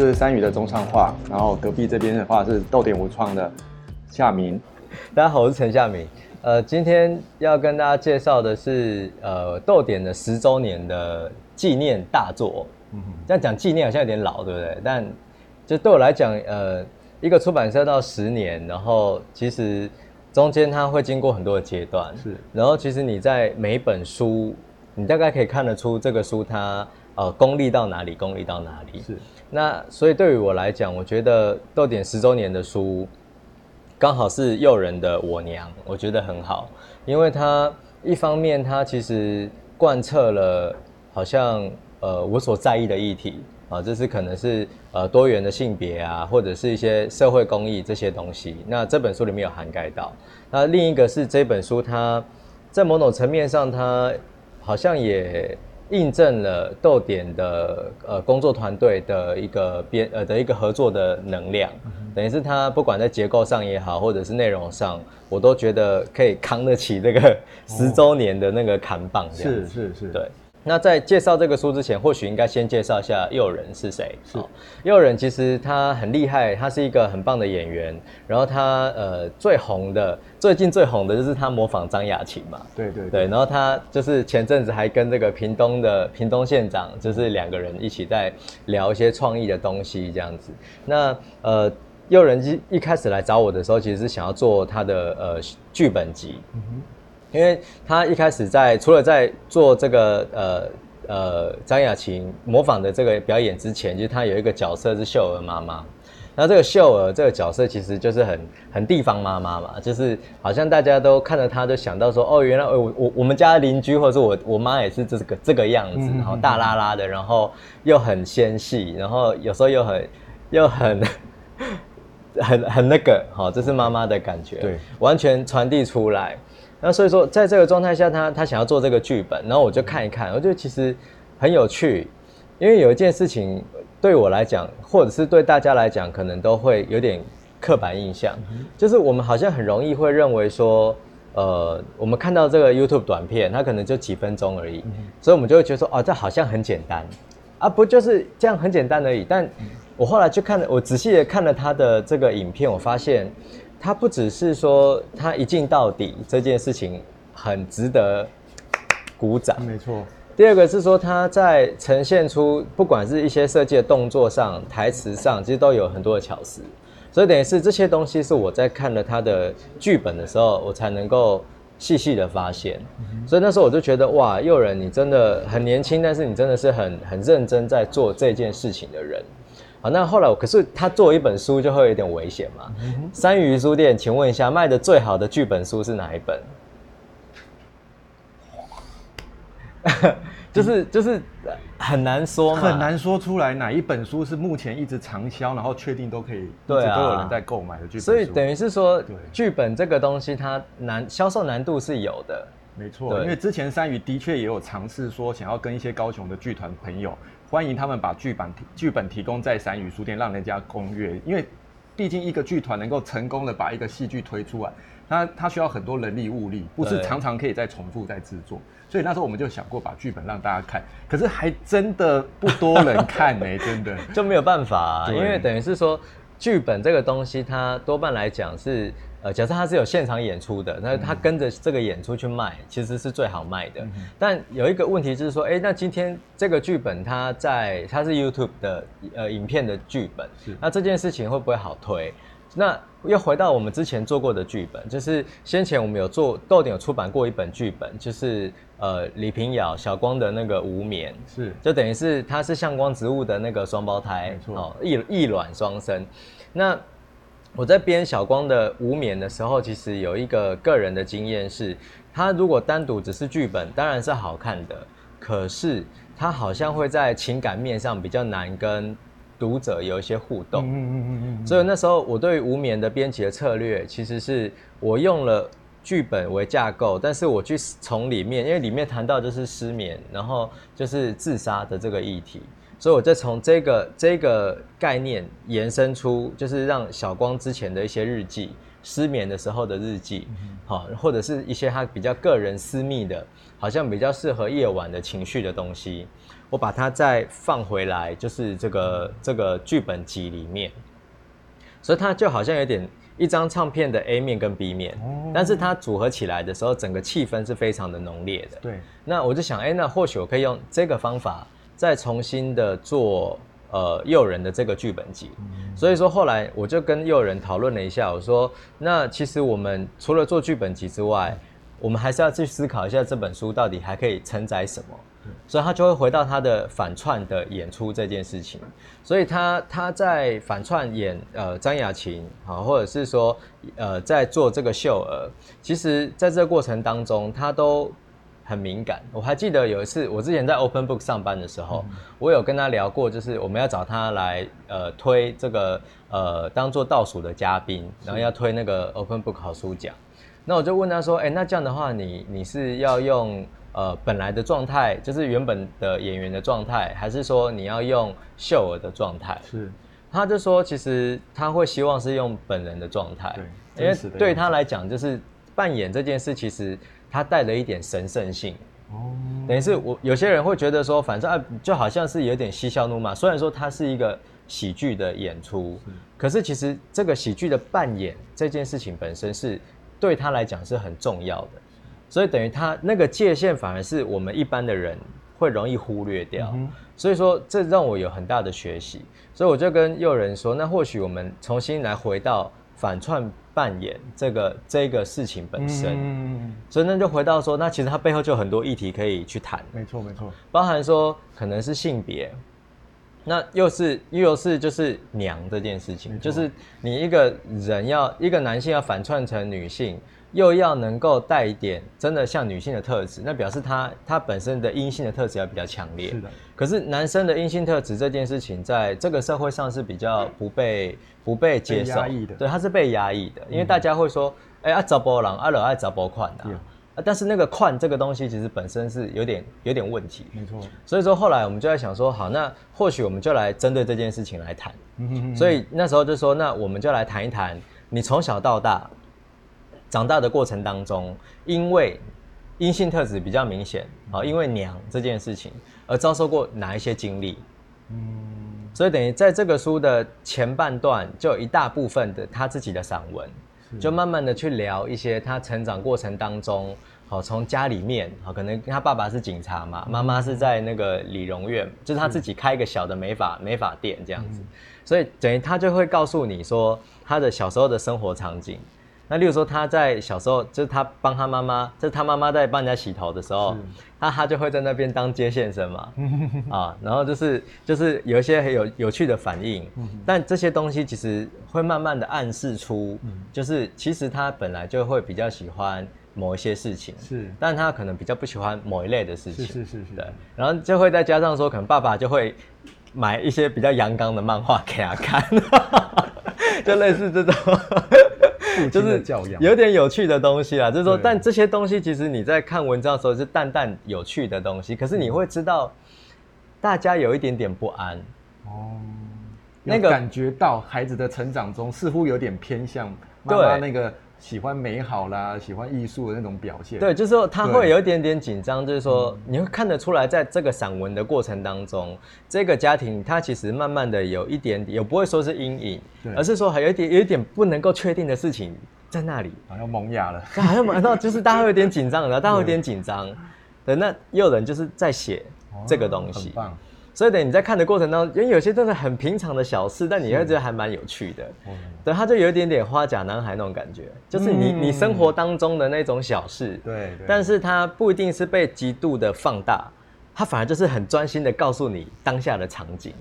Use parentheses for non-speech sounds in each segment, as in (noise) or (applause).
是三宇的中上画，然后隔壁这边的话是豆点无创的夏明。(laughs) 大家好，我是陈夏明。呃，今天要跟大家介绍的是呃豆点的十周年的纪念大作。嗯，这样讲纪念好像有点老，对不对？但就对我来讲，呃，一个出版社到十年，然后其实中间它会经过很多的阶段。是，然后其实你在每一本书，你大概可以看得出这个书它呃功力到哪里，功力到哪里。是，那所以对于我来讲，我觉得豆点十周年的书。刚好是诱人的我娘，我觉得很好，因为它一方面它其实贯彻了好像呃我所在意的议题啊，这是可能是呃多元的性别啊，或者是一些社会公益这些东西，那这本书里面有涵盖到。那另一个是这本书它在某种层面上，它好像也。印证了豆点的呃工作团队的一个编呃的一个合作的能量，等于是他不管在结构上也好，或者是内容上，我都觉得可以扛得起这个十周年的那个扛棒。是是是，对。那在介绍这个书之前，或许应该先介绍一下诱人是谁。是，诱人其实他很厉害，他是一个很棒的演员。然后他呃最红的，最近最红的就是他模仿张雅琴嘛。对对对。然后他就是前阵子还跟这个屏东的屏东县长，就是两个人一起在聊一些创意的东西这样子。那呃，诱人一一开始来找我的时候，其实是想要做他的呃剧本集。因为他一开始在除了在做这个呃呃张雅琴模仿的这个表演之前，就是他有一个角色是秀儿妈妈。那这个秀儿这个角色其实就是很很地方妈妈嘛，就是好像大家都看着她，就想到说哦，原来我我我们家邻居或者是我我妈也是这个这个样子，然后大拉拉的，然后又很纤细，然后有时候又很又很 (laughs) 很很那个，好，这是妈妈的感觉，对，完全传递出来。那所以说，在这个状态下，他他想要做这个剧本，然后我就看一看，我觉得其实很有趣，因为有一件事情对我来讲，或者是对大家来讲，可能都会有点刻板印象，就是我们好像很容易会认为说，呃，我们看到这个 YouTube 短片，它可能就几分钟而已，所以我们就会觉得说，哦，这好像很简单，啊，不就是这样很简单而已。但我后来去看了，我仔细的看了他的这个影片，我发现。他不只是说他一镜到底这件事情很值得鼓掌，没错。第二个是说他在呈现出不管是一些设计的动作上、台词上，其实都有很多的巧思。所以等于是这些东西是我在看了他的剧本的时候，我才能够细细的发现。所以那时候我就觉得哇，诱人你真的很年轻，但是你真的是很很认真在做这件事情的人。那后来，可是他做一本书就会有点危险嘛？三鱼书店，请问一下，卖的最好的剧本书是哪一本？(laughs) 就是就是很难说，很难说出来哪一本书是目前一直畅销，然后确定都可以，对啊，都有人在购买的剧本所以等于是说，剧本这个东西它难销售难度是有的，没错。因为之前三鱼的确也有尝试说，想要跟一些高雄的剧团朋友。欢迎他们把剧本剧本提供在三语书店，让人家攻略。因为毕竟一个剧团能够成功的把一个戏剧推出来，它它需要很多人力物力，不是常常可以再重复再制作。所以那时候我们就想过把剧本让大家看，可是还真的不多人看呢，(laughs) 真的就没有办法，因为等于是说剧本这个东西，它多半来讲是。呃，假设它是有现场演出的，那它跟着这个演出去卖，其实是最好卖的。但有一个问题就是说，哎，那今天这个剧本它在它是 YouTube 的呃影片的剧本，那这件事情会不会好推？那又回到我们之前做过的剧本，就是先前我们有做豆点有出版过一本剧本，就是呃李平遥小光的那个无眠，是就等于是它是向光植物的那个双胞胎，没错，异异卵双生，那。我在编小光的无眠的时候，其实有一个个人的经验是，他如果单独只是剧本，当然是好看的，可是他好像会在情感面上比较难跟读者有一些互动。嗯嗯嗯嗯。所以那时候我对无眠的编辑的策略，其实是我用了剧本为架构，但是我去从里面，因为里面谈到就是失眠，然后就是自杀的这个议题。所以，我再从这个这个概念延伸出，就是让小光之前的一些日记失眠的时候的日记，好，或者是一些他比较个人私密的，好像比较适合夜晚的情绪的东西，我把它再放回来，就是这个这个剧本集里面，所以它就好像有点一张唱片的 A 面跟 B 面，但是它组合起来的时候，整个气氛是非常的浓烈的。对，那我就想，哎，那或许我可以用这个方法再重新的做。呃，诱人的这个剧本集，所以说后来我就跟诱人讨论了一下，我说，那其实我们除了做剧本集之外，我们还是要去思考一下这本书到底还可以承载什么，所以他就会回到他的反串的演出这件事情，所以他他在反串演呃张雅琴啊，或者是说呃在做这个秀儿，其实在这个过程当中，他都。很敏感，我还记得有一次，我之前在 Open Book 上班的时候，我有跟他聊过，就是我们要找他来呃推这个呃当做倒数的嘉宾，然后要推那个 Open Book 好书奖。那我就问他说，哎，那这样的话，你你是要用呃本来的状态，就是原本的演员的状态，还是说你要用秀儿的状态？是，他就说，其实他会希望是用本人的状态，对，因为对他来讲，就是扮演这件事，其实。他带了一点神圣性，哦，等于是我有些人会觉得说，反正啊，就好像是有点嬉笑怒骂。虽然说它是一个喜剧的演出，可是其实这个喜剧的扮演这件事情本身是对他来讲是很重要的，所以等于他那个界限反而是我们一般的人会容易忽略掉。所以说这让我有很大的学习，所以我就跟诱人说，那或许我们重新来回到反串。扮演这个这个事情本身，所以那就回到说，那其实它背后就有很多议题可以去谈。没错，没错，包含说可能是性别，那又是又是就是娘这件事情，就是你一个人要一个男性要反串成女性。又要能够带一点真的像女性的特质，那表示他他本身的阴性的特质要比较强烈。是的。可是男生的阴性特质这件事情，在这个社会上是比较不被不被接受。的。对，他是被压抑的，因为大家会说，哎，啊找波郎，阿老爱找波款的。啊，但是那个款这个东西其实本身是有点有点问题。没错。所以说后来我们就在想说，好，那或许我们就来针对这件事情来谈。嗯所以那时候就说，那我们就来谈一谈，你从小到大。长大的过程当中，因为阴性特质比较明显啊，因为娘这件事情而遭受过哪一些经历？嗯，所以等于在这个书的前半段，就有一大部分的他自己的散文，就慢慢的去聊一些他成长过程当中，好从家里面，好可能他爸爸是警察嘛，妈妈是在那个理容院，就是他自己开一个小的美发美发店这样子，所以等于他就会告诉你说他的小时候的生活场景。那例如说，他在小时候，就是他帮他妈妈，就是他妈妈在帮人家洗头的时候，他他就会在那边当接线生嘛，(laughs) 啊，然后就是就是有一些很有有趣的反应，但这些东西其实会慢慢的暗示出，就是其实他本来就会比较喜欢某一些事情，是，但他可能比较不喜欢某一类的事情，是是是是，对，然后就会再加上说，可能爸爸就会买一些比较阳刚的漫画给他看，(laughs) 就类似这种。就是有点有趣的东西啦，就是说，但这些东西其实你在看文章的时候是淡淡有趣的东西，可是你会知道，大家有一点点不安。哦，那个感觉到孩子的成长中似乎有点偏向妈妈那个。喜欢美好啦，喜欢艺术的那种表现。对，就是说他会有一点点紧张，就是说你会看得出来，在这个散文的过程当中，这个家庭他其实慢慢的有一点，也不会说是阴影，而是说还有一点有一点不能够确定的事情在那里，好像萌芽了，(laughs) 好像萌到就是大家会有点紧张，然后大家会有点紧张。对，那也有人就是在写这个东西。所以等你在看的过程当中，因为有些真的很平常的小事，但你会觉得还蛮有趣的。对，他就有一点点花甲男孩那种感觉，就是你你生活当中的那种小事。对。但是他不一定是被极度的放大，他反而就是很专心的告诉你当下的场景。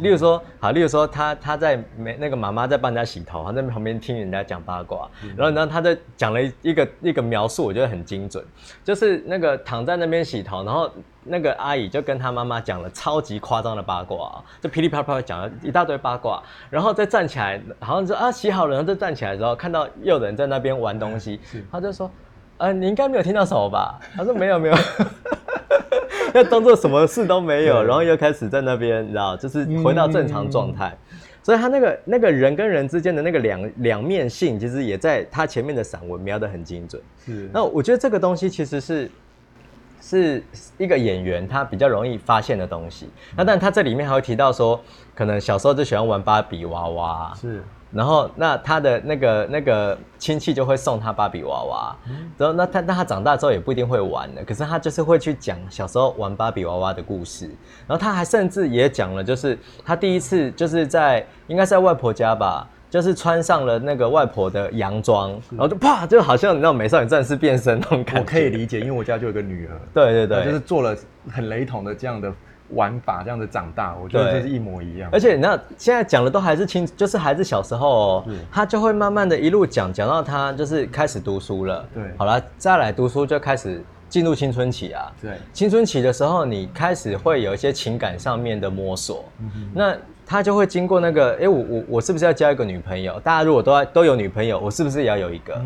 例如说，好，例如说，他他在没那个妈妈在帮人家洗头，他在旁边听人家讲八卦，然后然后他在讲了一个一个描述，我觉得很精准，就是那个躺在那边洗头，然后那个阿姨就跟他妈妈讲了超级夸张的八卦，就噼里啪啦讲了一大堆八卦，然后再站起来，好像说啊洗好了，然后再站起来之后，看到又有人在那边玩东西，(laughs) 他就说，呃，你应该没有听到什么吧？他说没有没有。(laughs) (laughs) 要当做什么事都没有，然后又开始在那边，你知道，就是回到正常状态。所以他那个那个人跟人之间的那个两两面性，其实也在他前面的散文描得很精准。是，那我觉得这个东西其实是是一个演员他比较容易发现的东西。那但他这里面还会提到说，可能小时候就喜欢玩芭比娃娃，是，然后那他的那个那个亲戚就会送他芭比娃娃，然后那他那他长大之后也不一定会玩的，可是他就是会去讲小时候玩芭比娃娃的故事。然后他还甚至也讲了，就是他第一次就是在应该是在外婆家吧。就是穿上了那个外婆的洋装，然后就啪，就好像你知道美少女战士变身那种感觉。我可以理解，因为我家就有个女儿，对对对，就是做了很雷同的这样的玩法，这样子长大，我觉得这是一模一样。而且你知道，现在讲的都还是青，就是孩子小时候哦，他就会慢慢的一路讲，讲到他就是开始读书了。对，好了，再来读书就开始进入青春期啊。对，青春期的时候，你开始会有一些情感上面的摸索。嗯那他就会经过那个，哎，我我我是不是要交一个女朋友？大家如果都都有女朋友，我是不是也要有一个？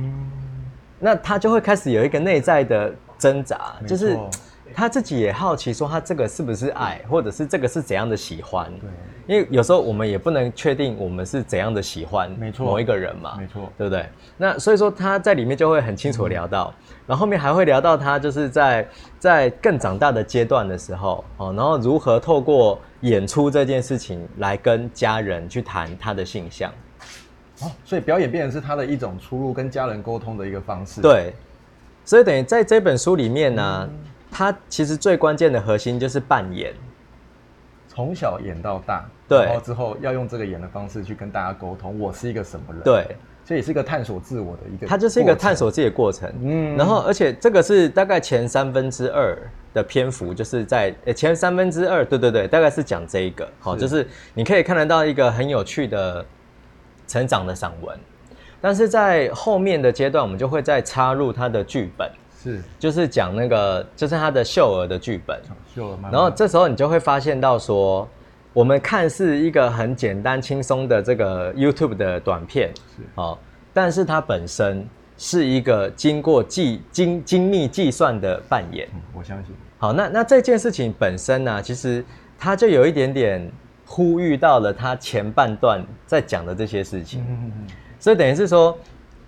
那他就会开始有一个内在的挣扎，就是他自己也好奇，说他这个是不是爱，或者是这个是怎样的喜欢？对，因为有时候我们也不能确定我们是怎样的喜欢，没错，某一个人嘛，没错，对不对？那所以说他在里面就会很清楚聊到。然后后面还会聊到他就是在在更长大的阶段的时候哦，然后如何透过演出这件事情来跟家人去谈他的性向，哦，所以表演变成是他的一种出路，跟家人沟通的一个方式。对，所以等于在这本书里面呢，他其实最关键的核心就是扮演，从小演到大，对，然后之后要用这个演的方式去跟大家沟通，我是一个什么人？对。这也是一个探索自我的一个，它就是一个探索自己的过程。嗯，然后而且这个是大概前三分之二的篇幅，就是在前三分之二，对对对，大概是讲这一个。好，就是你可以看得到一个很有趣的成长的散文，但是在后面的阶段，我们就会再插入他的剧本，是，就是讲那个就是他的秀儿的剧本，秀儿，然后这时候你就会发现到说。我们看似一个很简单轻松的这个 YouTube 的短片，是哦，但是它本身是一个经过计精精密计算的扮演。我相信。好，那那这件事情本身呢，其实它就有一点点呼吁到了他前半段在讲的这些事情。嗯嗯嗯。所以等于是说，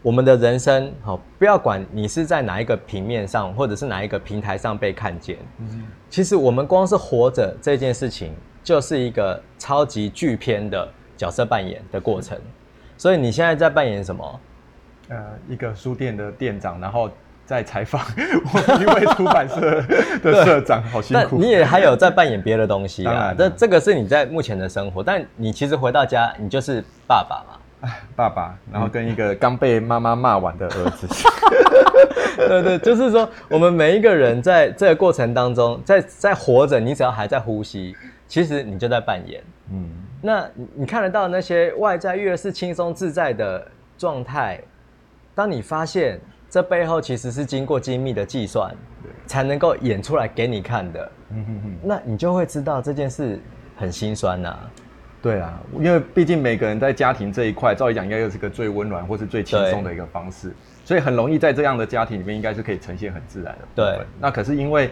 我们的人生，好，不要管你是在哪一个平面上，或者是哪一个平台上被看见。嗯。其实我们光是活着这件事情。就是一个超级巨片的角色扮演的过程，所以你现在在扮演什么？呃，一个书店的店长，然后在采访 (laughs) 一位出版社的社长，好辛苦。你也还有在扮演别的东西啊？这这个是你在目前的生活，但你其实回到家，你就是爸爸嘛？哎，爸爸，然后跟一个刚被妈妈骂完的儿子。(laughs) 对对，就是说，我们每一个人在这个过程当中，在在活着，你只要还在呼吸。其实你就在扮演，嗯，那你看得到那些外在越是轻松自在的状态，当你发现这背后其实是经过精密的计算，才能够演出来给你看的，嗯哼哼，那你就会知道这件事很心酸呐。对啊，因为毕竟每个人在家庭这一块，照理讲应该又是个最温暖或是最轻松的一个方式，所以很容易在这样的家庭里面，应该是可以呈现很自然的。对，那可是因为。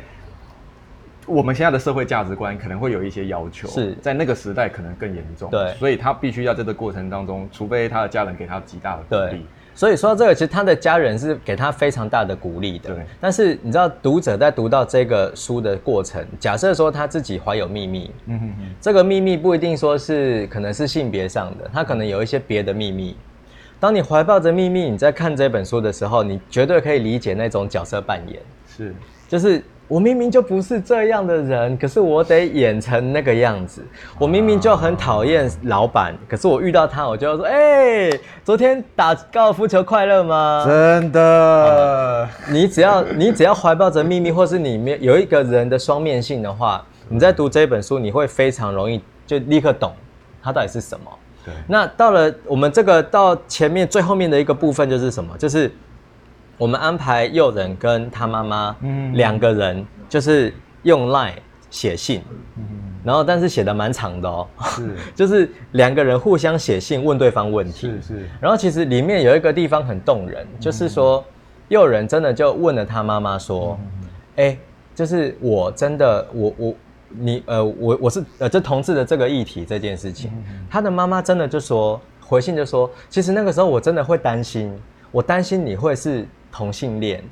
我们现在的社会价值观可能会有一些要求，是在那个时代可能更严重，对，所以他必须要在这个过程当中，除非他的家人给他极大的鼓励。所以说到这个，其实他的家人是给他非常大的鼓励的。对，但是你知道，读者在读到这个书的过程，假设说他自己怀有秘密，嗯哼哼，这个秘密不一定说是可能是性别上的，他可能有一些别的秘密。当你怀抱着秘密，你在看这本书的时候，你绝对可以理解那种角色扮演，是，就是。我明明就不是这样的人，可是我得演成那个样子。我明明就很讨厌老板，可是我遇到他，我就要说：“哎，昨天打高尔夫球快乐吗？”真的，你只要 (laughs) 你只要怀抱着秘密，或是里面有一个人的双面性的话，你在读这本书，你会非常容易就立刻懂他到底是什么。对，那到了我们这个到前面最后面的一个部分就是什么？就是。我们安排诱人跟他妈妈两个人，就是用 Line 写信，然后但是写的蛮长的哦，是，(laughs) 就是两个人互相写信问对方问题，是是。然后其实里面有一个地方很动人，就是说诱人真的就问了他妈妈说：“哎，就是我真的我我你呃，我我是呃，这同志的这个议题这件事情，他的妈妈真的就说回信就说，其实那个时候我真的会担心，我担心你会是同性恋，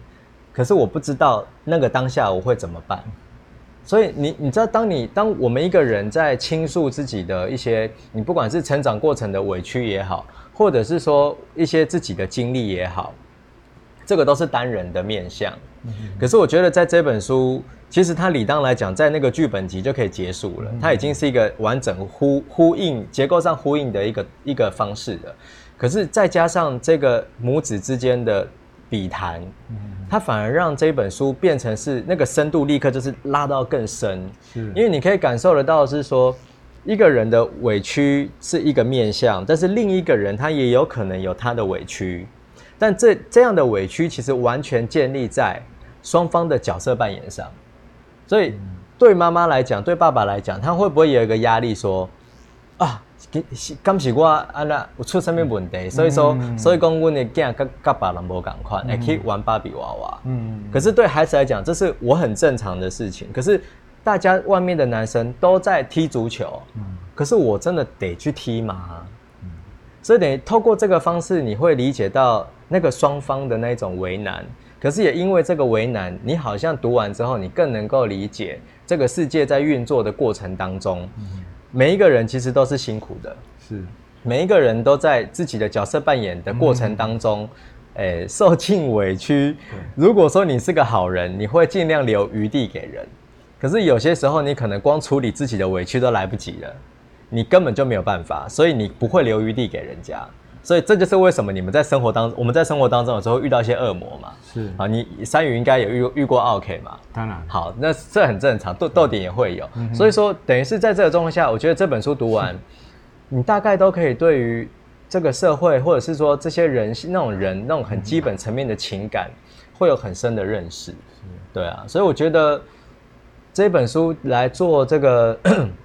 可是我不知道那个当下我会怎么办。所以你你知道，当你当我们一个人在倾诉自己的一些，你不管是成长过程的委屈也好，或者是说一些自己的经历也好，这个都是单人的面相。可是我觉得在这本书，其实它理当来讲，在那个剧本集就可以结束了，它已经是一个完整呼呼应结构上呼应的一个一个方式了。可是再加上这个母子之间的笔谈。它反而让这本书变成是那个深度立刻就是拉到更深，是，因为你可以感受得到是说一个人的委屈是一个面相，但是另一个人他也有可能有他的委屈，但这这样的委屈其实完全建立在双方的角色扮演上，所以对妈妈来讲，对爸爸来讲，他会不会有一个压力说啊？刚是我安那有出什么问题，所以说，所以讲我的囝跟跟别人无共款，也可以玩芭比娃娃。嗯，可是对孩子来讲，这是我很正常的事情。可是大家外面的男生都在踢足球，嗯，可是我真的得去踢吗？嗯，所以等于透过这个方式，你会理解到那个双方的那种为难。可是也因为这个为难，你好像读完之后，你更能够理解这个世界在运作的过程当中。每一个人其实都是辛苦的，是每一个人都在自己的角色扮演的过程当中，诶，受尽委屈。如果说你是个好人，你会尽量留余地给人。可是有些时候，你可能光处理自己的委屈都来不及了，你根本就没有办法，所以你不会留余地给人家。所以这就是为什么你们在生活当中，我们在生活当中有时候遇到一些恶魔嘛。是啊，你山雨应该也遇遇过 OK 嘛？当然。好，那这很正常，豆豆点也会有。所以说，等于是在这个状况下，我觉得这本书读完，(laughs) 你大概都可以对于这个社会，或者是说这些人那种人那种很基本层面的情感，会有很深的认识。对啊，所以我觉得这本书来做这个，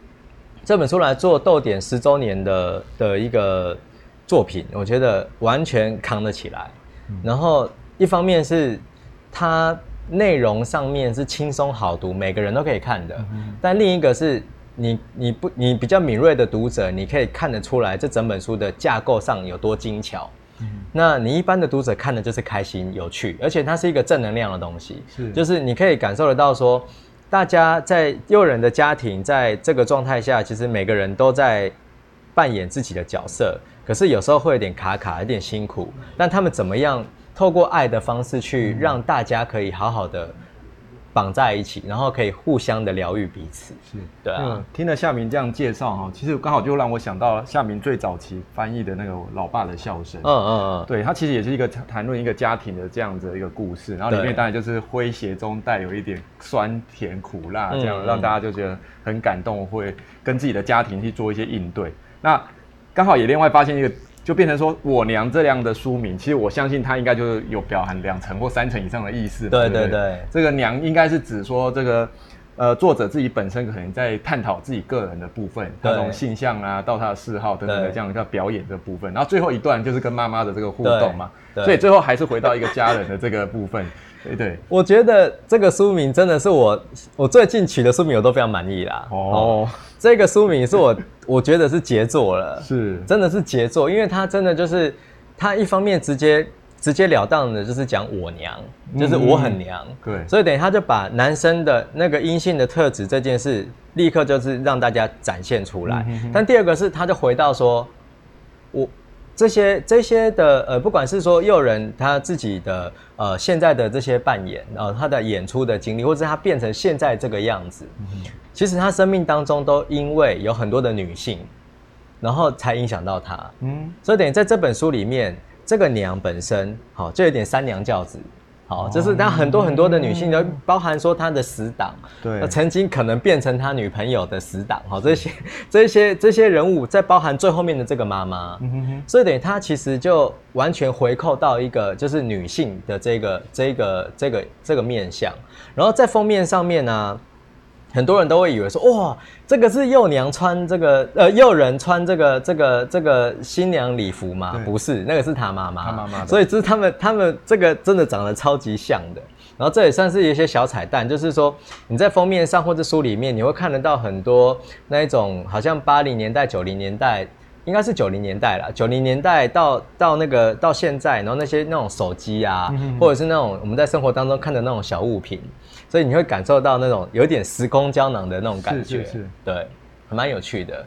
(clears throat) 这本书来做豆点十周年的的一个。作品我觉得完全扛得起来，然后一方面是它内容上面是轻松好读，每个人都可以看的，但另一个是你你不你比较敏锐的读者，你可以看得出来这整本书的架构上有多精巧。那你一般的读者看的就是开心有趣，而且它是一个正能量的东西，是。就是你可以感受得到说，大家在诱人的家庭在这个状态下，其实每个人都在扮演自己的角色。可是有时候会有点卡卡，有点辛苦。但他们怎么样透过爱的方式去让大家可以好好的绑在一起，然后可以互相的疗愈彼此？是对啊。听了夏明这样介绍哈，其实刚好就让我想到夏明最早期翻译的那个《老爸的笑声》。嗯嗯嗯。对他其实也是一个谈论一个家庭的这样子的一个故事，然后里面当然就是诙谐中带有一点酸甜苦辣，这样让大家就觉得很感动，会跟自己的家庭去做一些应对。那刚好也另外发现一个，就变成说我娘这样的书名，其实我相信它应该就是有表含两层或三层以上的意思。对对对，这个娘应该是指说这个呃作者自己本身可能在探讨自己个人的部分，他从性向啊到他的嗜好等等的这样一个表演的部分，然后最后一段就是跟妈妈的这个互动嘛，所以最后还是回到一个家人的这个部分。对对，我觉得这个书名真的是我我最近取的书名我都非常满意啦。哦。这个书名是我 (laughs) 我觉得是杰作了，是真的是杰作，因为他真的就是他一方面直接直截了当的，就是讲我娘，就是我很娘，对，所以等于他就把男生的那个阴性的特质这件事，立刻就是让大家展现出来。但第二个是，他就回到说，我。这些这些的呃，不管是说诱人他自己的呃现在的这些扮演呃，他的演出的经历，或者他变成现在这个样子，其实他生命当中都因为有很多的女性，然后才影响到他。嗯，所以等于在这本书里面，这个娘本身好就有点三娘教子。好，就是他很多很多的女性，都包含说他的死党，对，曾经可能变成他女朋友的死党，好，这些 (laughs) 这些这些人物，在包含最后面的这个妈妈，所以等于他其实就完全回扣到一个就是女性的这个这个这个这个面相，然后在封面上面呢，很多人都会以为说，哇，这个是幼娘穿这个，呃，幼人穿这个这个这个新娘礼服吗？不是，那个是他妈妈，他妈妈所以这是他们他们这个真的长得超级像的。然后这也算是一些小彩蛋，就是说你在封面上或者书里面，你会看得到很多那一种好像八零年代、九零年代，应该是九零年代了，九零年代到到那个到现在，然后那些那种手机啊，或者是那种我们在生活当中看的那种小物品，所以你会感受到那种有点时空胶囊的那种感觉，对，蛮有趣的。